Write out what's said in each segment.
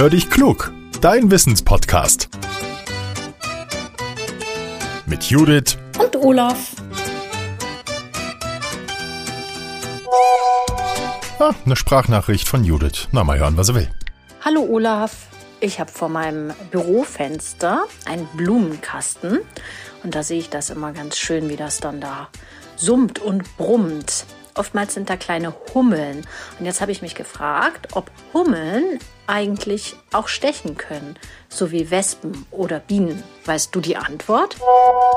Hör dich klug, dein Wissenspodcast. Mit Judith und Olaf. Ah, eine Sprachnachricht von Judith. Na, mal hören, was er will. Hallo Olaf. Ich habe vor meinem Bürofenster einen Blumenkasten und da sehe ich das immer ganz schön, wie das dann da summt und brummt. Oftmals sind da kleine Hummeln. Und jetzt habe ich mich gefragt, ob Hummeln eigentlich auch stechen können, so wie Wespen oder Bienen. Weißt du die Antwort?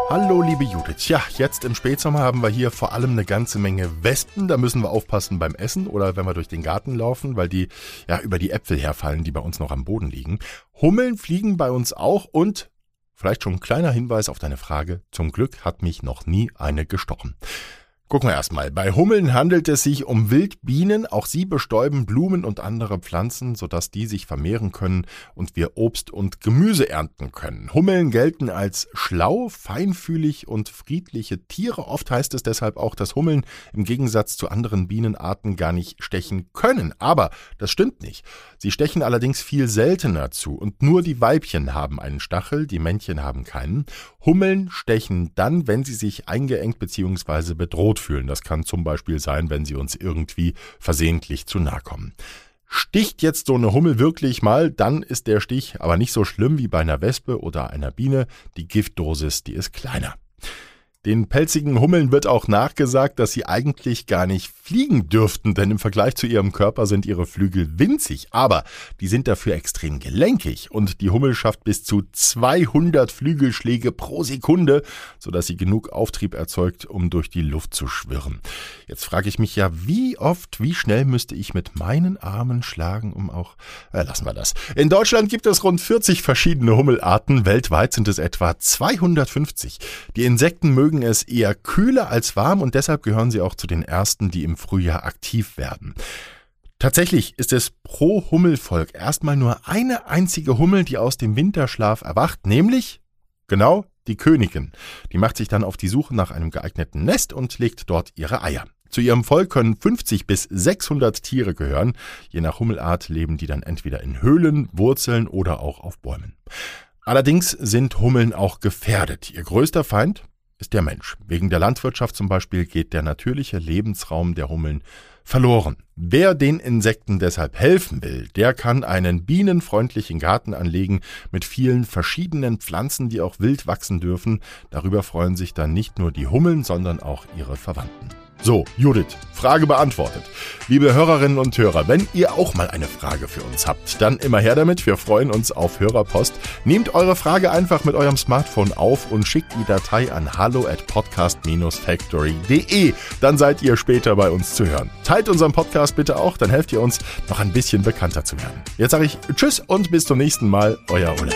Hallo, liebe Judith. Ja, jetzt im Spätsommer haben wir hier vor allem eine ganze Menge Wespen. Da müssen wir aufpassen beim Essen oder wenn wir durch den Garten laufen, weil die ja über die Äpfel herfallen, die bei uns noch am Boden liegen. Hummeln fliegen bei uns auch und Vielleicht schon ein kleiner Hinweis auf deine Frage. Zum Glück hat mich noch nie eine gestochen. Gucken wir erstmal. Bei Hummeln handelt es sich um Wildbienen. Auch sie bestäuben Blumen und andere Pflanzen, sodass die sich vermehren können und wir Obst und Gemüse ernten können. Hummeln gelten als schlau, feinfühlig und friedliche Tiere. Oft heißt es deshalb auch, dass Hummeln im Gegensatz zu anderen Bienenarten gar nicht stechen können. Aber das stimmt nicht. Sie stechen allerdings viel seltener zu und nur die Weibchen haben einen Stachel, die Männchen haben keinen. Hummeln stechen dann, wenn sie sich eingeengt bzw. bedroht fühlen. Das kann zum Beispiel sein, wenn sie uns irgendwie versehentlich zu nahe kommen. Sticht jetzt so eine Hummel wirklich mal, dann ist der Stich aber nicht so schlimm wie bei einer Wespe oder einer Biene. Die Giftdosis, die ist kleiner. Den pelzigen Hummeln wird auch nachgesagt, dass sie eigentlich gar nicht fliegen dürften, denn im Vergleich zu ihrem Körper sind ihre Flügel winzig, aber die sind dafür extrem gelenkig und die Hummel schafft bis zu 200 Flügelschläge pro Sekunde, sodass sie genug Auftrieb erzeugt, um durch die Luft zu schwirren. Jetzt frage ich mich ja, wie oft, wie schnell müsste ich mit meinen Armen schlagen, um auch, äh, lassen wir das. In Deutschland gibt es rund 40 verschiedene Hummelarten, weltweit sind es etwa 250. Die Insekten mögen mögen es eher kühler als warm und deshalb gehören sie auch zu den ersten, die im Frühjahr aktiv werden. Tatsächlich ist es pro Hummelvolk erstmal nur eine einzige Hummel, die aus dem Winterschlaf erwacht, nämlich genau die Königin. Die macht sich dann auf die Suche nach einem geeigneten Nest und legt dort ihre Eier. Zu ihrem Volk können 50 bis 600 Tiere gehören. Je nach Hummelart leben die dann entweder in Höhlen, Wurzeln oder auch auf Bäumen. Allerdings sind Hummeln auch gefährdet. Ihr größter Feind ist der Mensch. Wegen der Landwirtschaft zum Beispiel geht der natürliche Lebensraum der Hummeln verloren. Wer den Insekten deshalb helfen will, der kann einen bienenfreundlichen Garten anlegen mit vielen verschiedenen Pflanzen, die auch wild wachsen dürfen. Darüber freuen sich dann nicht nur die Hummeln, sondern auch ihre Verwandten. So, Judith, Frage beantwortet. Liebe Hörerinnen und Hörer, wenn ihr auch mal eine Frage für uns habt, dann immer her damit. Wir freuen uns auf Hörerpost. Nehmt eure Frage einfach mit eurem Smartphone auf und schickt die Datei an hallo at podcast-factory.de. Dann seid ihr später bei uns zu hören. Teilt unseren Podcast bitte auch, dann helft ihr uns, noch ein bisschen bekannter zu werden. Jetzt sage ich Tschüss und bis zum nächsten Mal, euer Olaf.